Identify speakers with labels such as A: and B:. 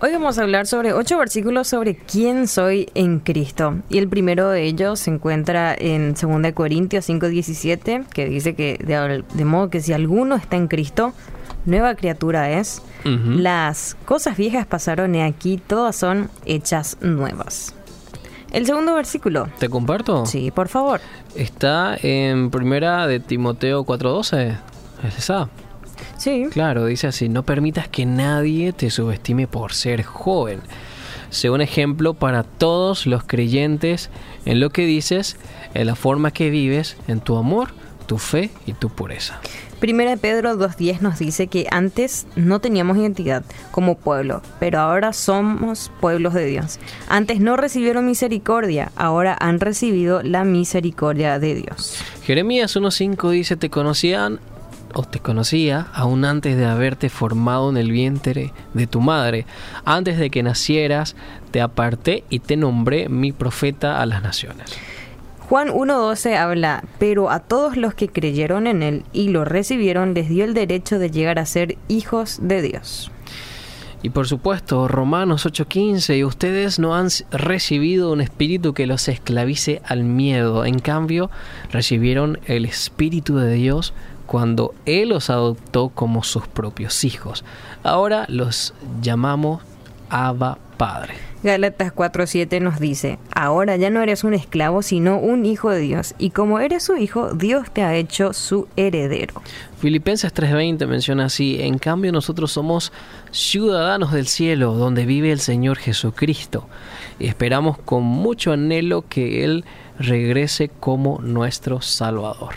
A: Hoy vamos a hablar sobre ocho versículos sobre quién soy en Cristo. Y el primero de ellos se encuentra en 2 Corintios 5:17, que dice que de, de, modo que si alguno está en Cristo, nueva criatura es. Las cosas viejas pasaron y aquí todas son hechas nuevas. El segundo versículo.
B: ¿Te comparto?
A: Sí, por favor.
B: Está en primera de Timoteo 4:12. ¿Es esa?
A: Sí.
B: Claro, dice así, no permitas que nadie te subestime por ser joven. Sé un ejemplo para todos los creyentes en lo que dices, en la forma que vives, en tu amor, tu fe y tu pureza.
A: Primera de Pedro 2.10 nos dice que antes no teníamos identidad como pueblo, pero ahora somos pueblos de Dios. Antes no recibieron misericordia, ahora han recibido la misericordia de Dios.
B: Jeremías 1.5 dice, te conocían o te conocía aún antes de haberte formado en el vientre de tu madre. Antes de que nacieras, te aparté y te nombré mi profeta a las naciones.
A: Juan 1.12 habla, pero a todos los que creyeron en él y lo recibieron les dio el derecho de llegar a ser hijos de Dios.
B: Y por supuesto, Romanos 8:15, y ustedes no han recibido un espíritu que los esclavice al miedo, en cambio recibieron el espíritu de Dios cuando Él los adoptó como sus propios hijos. Ahora los llamamos Abba Padre.
A: Gálatas 4:7 nos dice, ahora ya no eres un esclavo, sino un hijo de Dios, y como eres su hijo, Dios te ha hecho su heredero.
B: Filipenses 3:20 menciona así, en cambio nosotros somos ciudadanos del cielo, donde vive el Señor Jesucristo, y esperamos con mucho anhelo que Él regrese como nuestro Salvador.